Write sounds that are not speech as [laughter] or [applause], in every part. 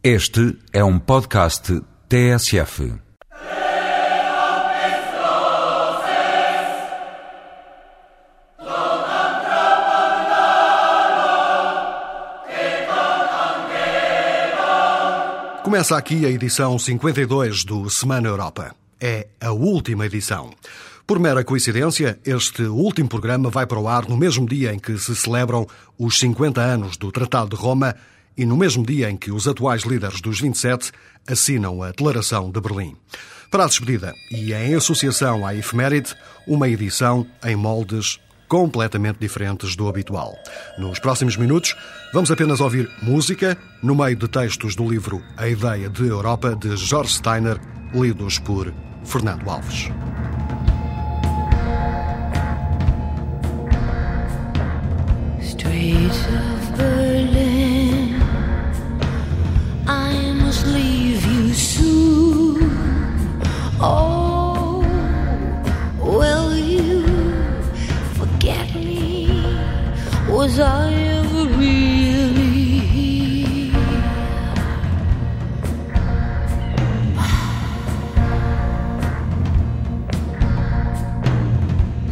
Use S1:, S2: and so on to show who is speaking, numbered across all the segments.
S1: Este é um podcast TSF.
S2: Começa aqui a edição 52 do Semana Europa. É a última edição. Por mera coincidência, este último programa vai para o ar no mesmo dia em que se celebram os 50 anos do Tratado de Roma e no mesmo dia em que os atuais líderes dos 27 assinam a Declaração de Berlim. Para a despedida e em associação à efeméride, uma edição em moldes completamente diferentes do habitual. Nos próximos minutos, vamos apenas ouvir música no meio de textos do livro A Ideia de Europa de George Steiner, lidos por Fernando Alves.
S3: Streets Oh, will you forget me? Was I ever really?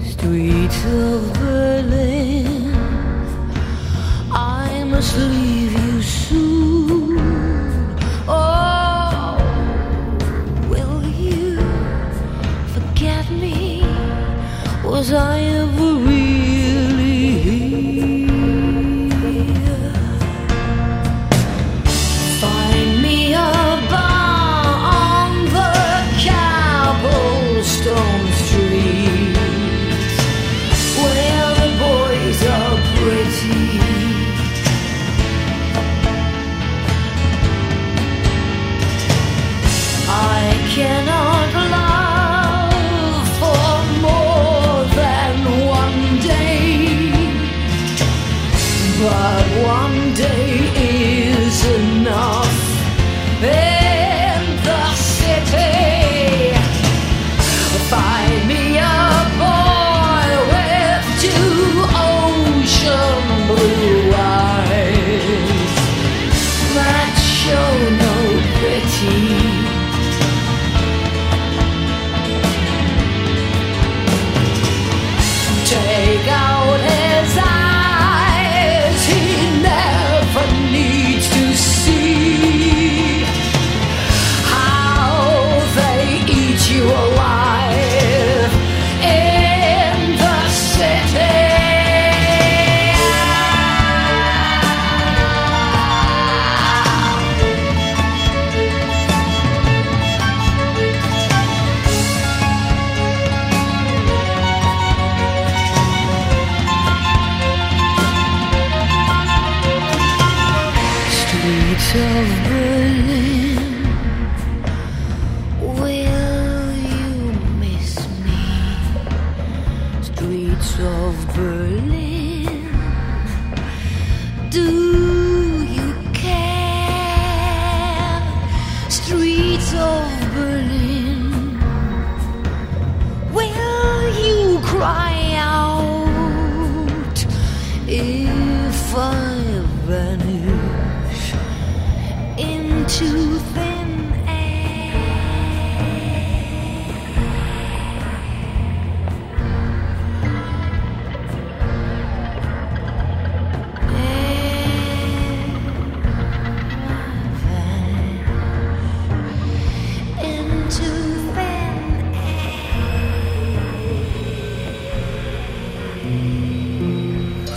S3: [sighs] Streets of Hey.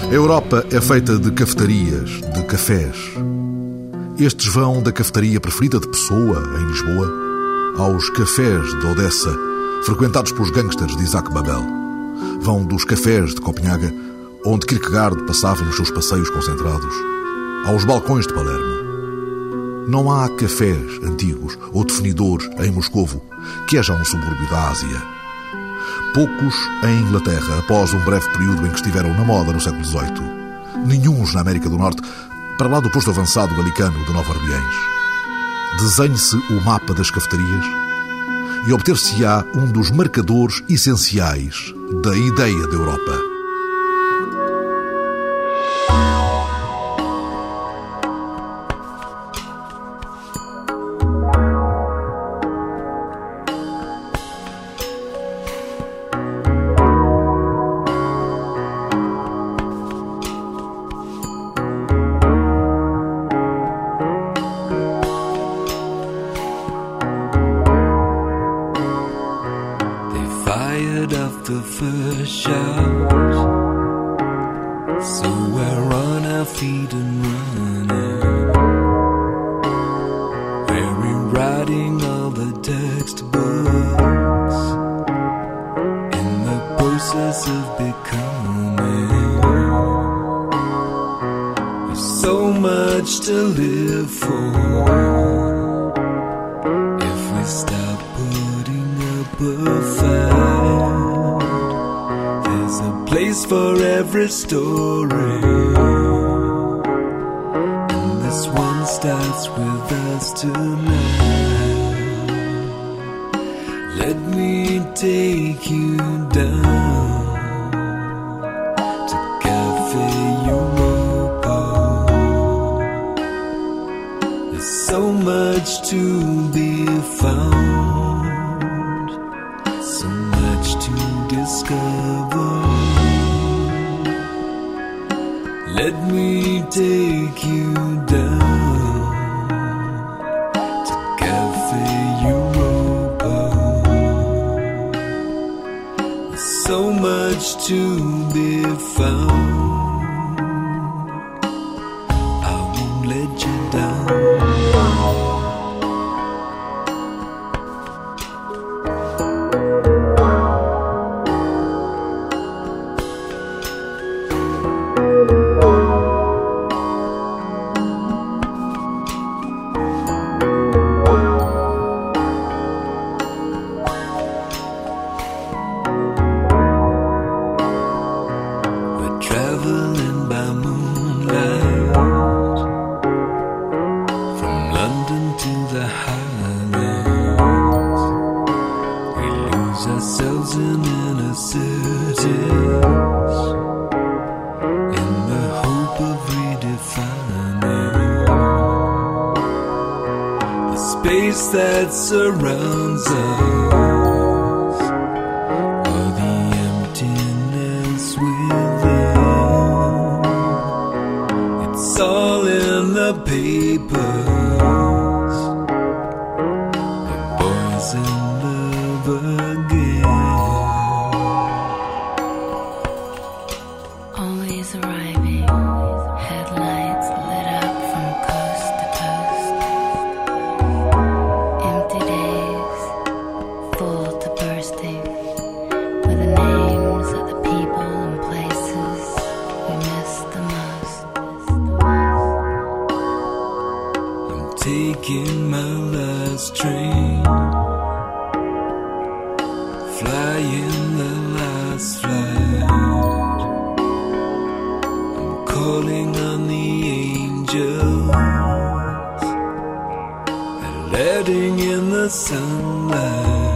S3: A
S4: Europa é feita de cafetarias, de cafés. Estes vão da cafetaria preferida de Pessoa, em Lisboa, aos cafés de Odessa, frequentados pelos gangsters de Isaac Babel. Vão dos cafés de Copenhaga, onde Kierkegaard passava nos seus passeios concentrados, aos balcões de Palermo. Não há cafés antigos ou definidores em Moscovo, que é já um subúrbio da Ásia. Poucos em Inglaterra, após um breve período em que estiveram na moda no século XVIII. Nenhuns na América do Norte, para lá do posto avançado galicano de Nova Orleans. Desenhe-se o mapa das cafetarias e obter-se-á um dos marcadores essenciais da ideia da Europa.
S5: Let off the first shout. So we're on our feet and running. We're rewriting all the textbooks in the process of becoming. There's so much to live for if we stop putting up a fight. Place for every story. And this one starts with us tonight. Let me take you down to Cafe Europa. There's so much to be take you down to Cafe Europa. There's so much to be found. Space that surrounds us taking my last train, flying the last flight. I'm calling on the angels, and letting in the sunlight.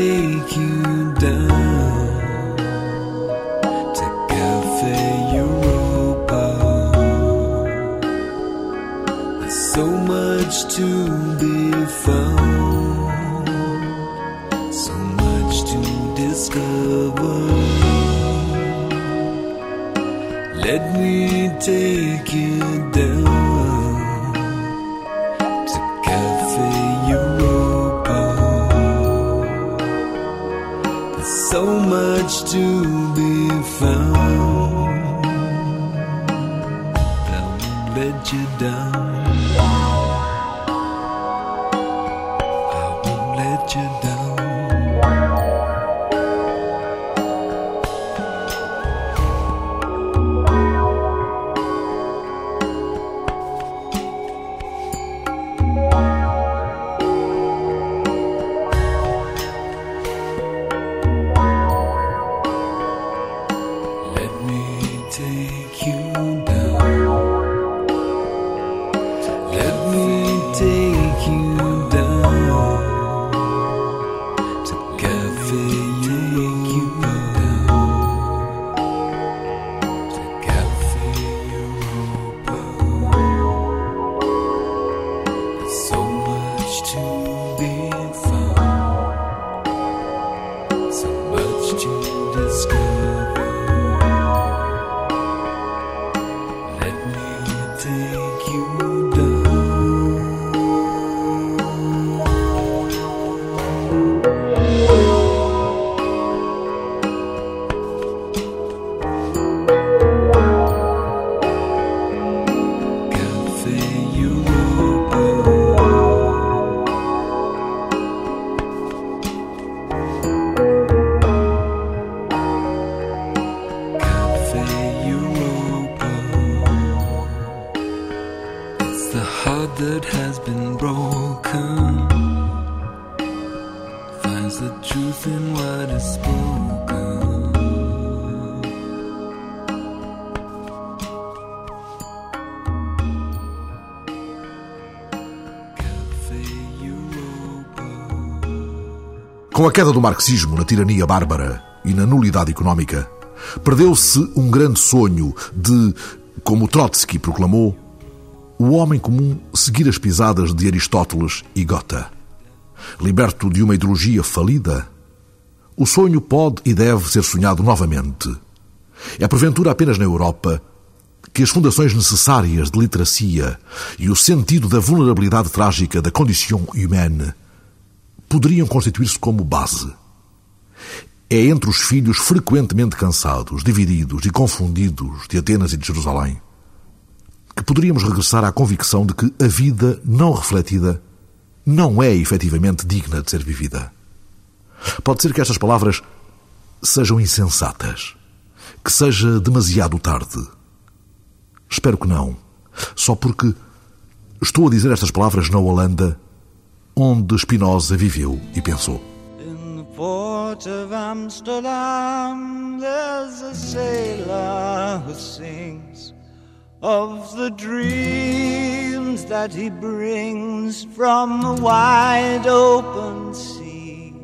S5: Take you down to Cafe Europa. There's so much to be found, so much to discover. Let me take you down down. you disguise. Truth in what is spoken.
S4: Com a queda do marxismo na tirania bárbara e na nulidade económica, perdeu-se um grande sonho de, como Trotsky proclamou, o homem comum seguir as pisadas de Aristóteles e Goethe. Liberto de uma ideologia falida, o sonho pode e deve ser sonhado novamente. É porventura apenas na Europa que as fundações necessárias de literacia e o sentido da vulnerabilidade trágica da condição humana poderiam constituir-se como base. É entre os filhos frequentemente cansados, divididos e confundidos de Atenas e de Jerusalém que poderíamos regressar à convicção de que a vida não refletida não é efetivamente digna de ser vivida. Pode ser que estas palavras sejam insensatas, que seja demasiado tarde. Espero que não, só porque estou a dizer estas palavras na Holanda, onde Spinoza viveu e pensou.
S6: Port of Amsterdam, there's a sailor who sings of the dreams that he brings from the wide open sea.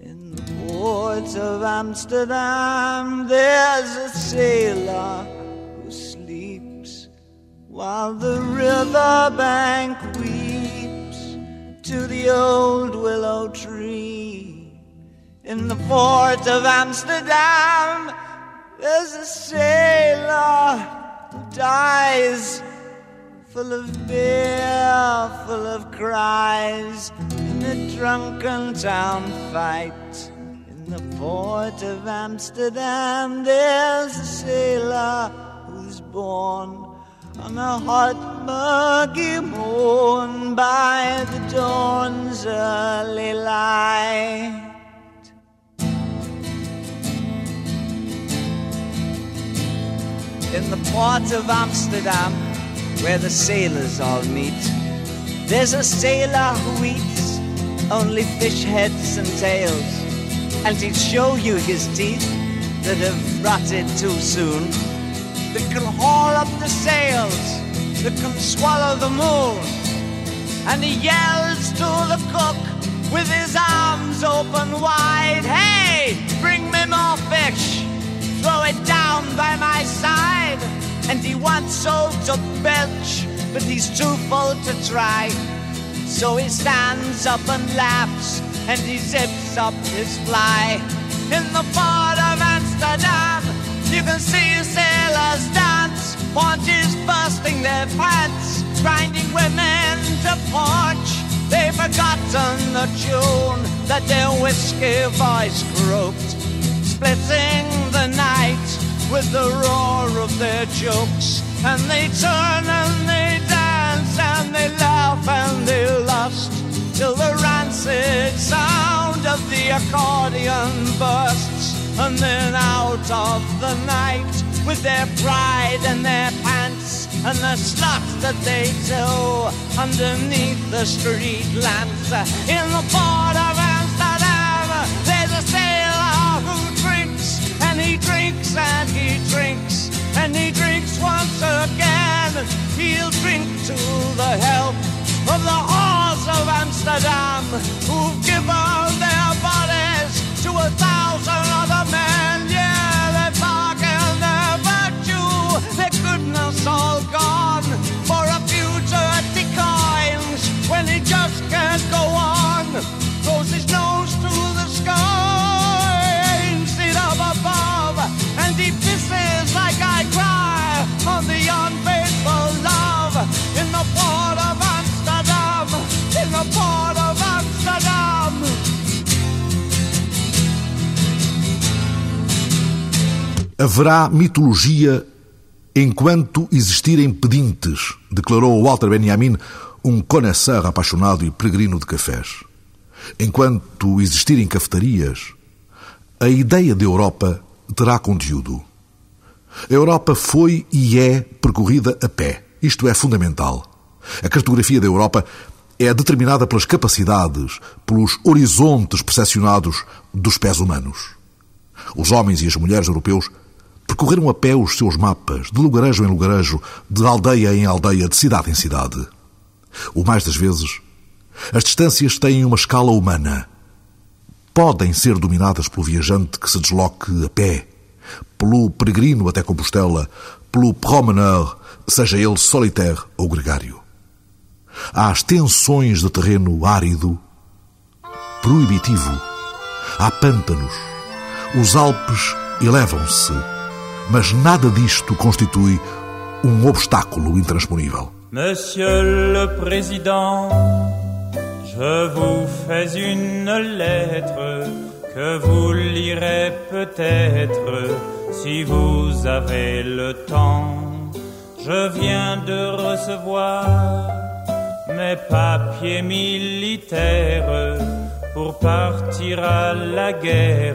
S6: In the port of Amsterdam, there's a sailor who sleeps while the riverbank weeps to the old willow tree. In the port of Amsterdam, there's a sailor dies full of beer, full of cries in a drunken town fight. In the port of Amsterdam, there's a sailor who's born on a hot, muggy morn by the dawn's early light. In the port of Amsterdam, where the sailors all meet, there's a sailor who eats only fish heads and tails, and he'd show you his teeth that have rotted too soon that can haul up the sails, that can swallow the moon. And he yells to the cook with his arms open wide, Hey, bring me more fish, throw it down by my side. And he wants so to belch, but he's too full to try. So he stands up and laughs, and he zips up his fly. In the port of Amsterdam, you can see sailors dance, paunches bursting their pants, grinding women to porch. They've forgotten the tune that their whiskey voice croaked, splitting the night with the roar of their jokes. And they turn and they dance and they laugh and they lust till the rancid sound of the accordion bursts. And then out of the night with their pride and their pants and the sluts that they do underneath the street lamps. In the port to the help of the whores of Amsterdam who've given
S4: Haverá mitologia enquanto existirem pedintes, declarou Walter Benjamin, um connoisseur apaixonado e peregrino de cafés. Enquanto existirem cafetarias, a ideia de Europa terá conteúdo. A Europa foi e é percorrida a pé. Isto é fundamental. A cartografia da Europa é determinada pelas capacidades, pelos horizontes percepcionados dos pés humanos. Os homens e as mulheres europeus percorreram a pé os seus mapas, de lugarejo em lugarejo, de aldeia em aldeia, de cidade em cidade. O mais das vezes, as distâncias têm uma escala humana. Podem ser dominadas pelo viajante que se desloque a pé, pelo peregrino até Compostela, pelo promeneur, seja ele solitário ou gregário. Há extensões de terreno árido, proibitivo. Há pântanos. Os Alpes elevam-se, mas nada disto constitui um obstáculo intransponível.
S7: Monsieur le Président, je vous fais une lettre que vous lirez peut-être si vous avez le temps. Je viens de recevoir mes papiers militaires pour partir à la guerre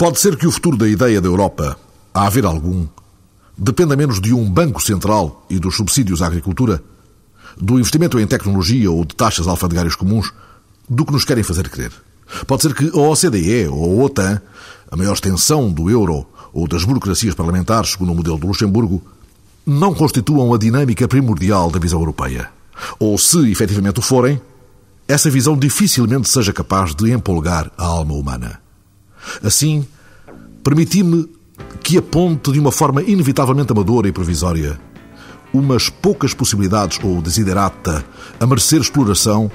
S4: Pode ser que o futuro da ideia da Europa, a haver algum, dependa menos de um banco central e dos subsídios à agricultura, do investimento em tecnologia ou de taxas alfandegárias comuns, do que nos querem fazer crer. Pode ser que a OCDE ou a OTAN, a maior extensão do euro ou das burocracias parlamentares, segundo o modelo do Luxemburgo, não constituam a dinâmica primordial da visão europeia. Ou, se efetivamente o forem, essa visão dificilmente seja capaz de empolgar a alma humana. Assim, permiti-me que aponte de uma forma inevitavelmente amadora e provisória umas poucas possibilidades ou desiderata a merecer exploração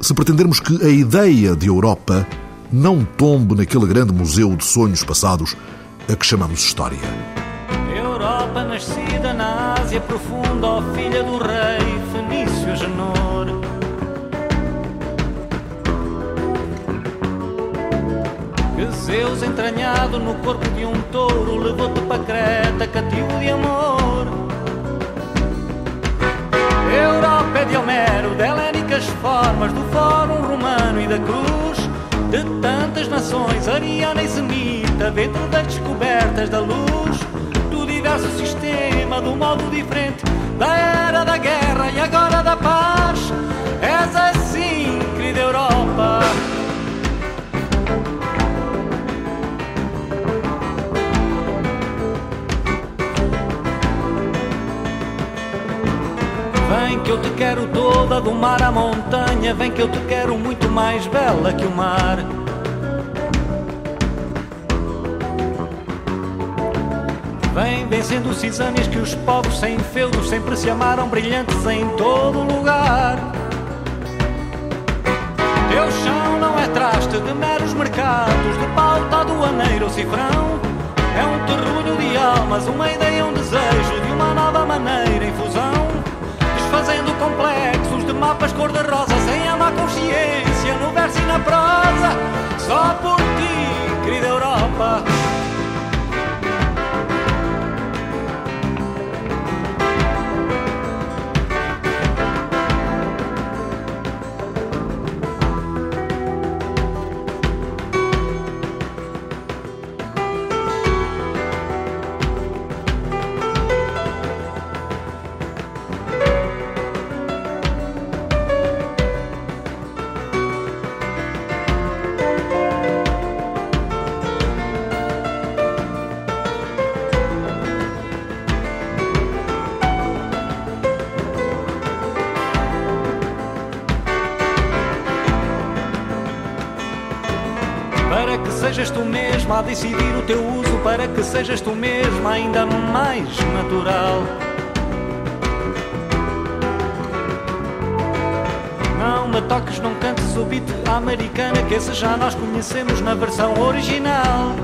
S4: se pretendermos que a ideia de Europa não tombe naquele grande museu de sonhos passados a que chamamos história.
S8: Europa nascida na Ásia profunda, filha do rei Fenício Agenor. Zeus entranhado no corpo de um touro levou-te para Creta, cativo de amor. Europa é de Homero, de helénicas formas, do Fórum Romano e da Cruz, de tantas nações, ariana e semita, dentro das descobertas da luz, do diverso sistema, do modo diferente, da era da guerra e agora da paz. És assim, querida Europa. Vem que eu te quero toda, do mar à montanha. Vem que eu te quero muito mais bela que o mar. Vem vencendo cisânias que os povos sem feudos sempre se amaram brilhantes em todo lugar. Teu chão não é traste de meros mercados, de pauta aduaneiro ou cifrão. É um terrulho de almas, uma ideia, um desejo de uma nova maneira em fusão. Desfazendo complexos de mapas cor-de-rosa, sem a má consciência no verso e na prosa. Só por ti, querida Europa. Decidir o teu uso, para que sejas tu mesma ainda mais natural. Não me toques, não cantes o beat americana, que esse já nós conhecemos na versão original.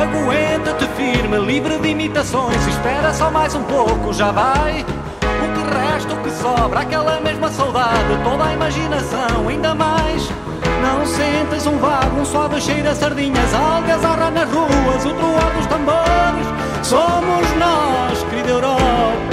S8: Aguenta-te firme, livre de imitações, espera só mais um pouco, já vai. O que resta, o que sobra, aquela mesma saudade, toda a imaginação, ainda mais. Não sentes um vago, um suave cheiro a sardinhas Algazarra nas ruas, o troar dos tambores. Somos nós, querida Europa.